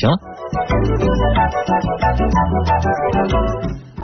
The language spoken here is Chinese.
行。了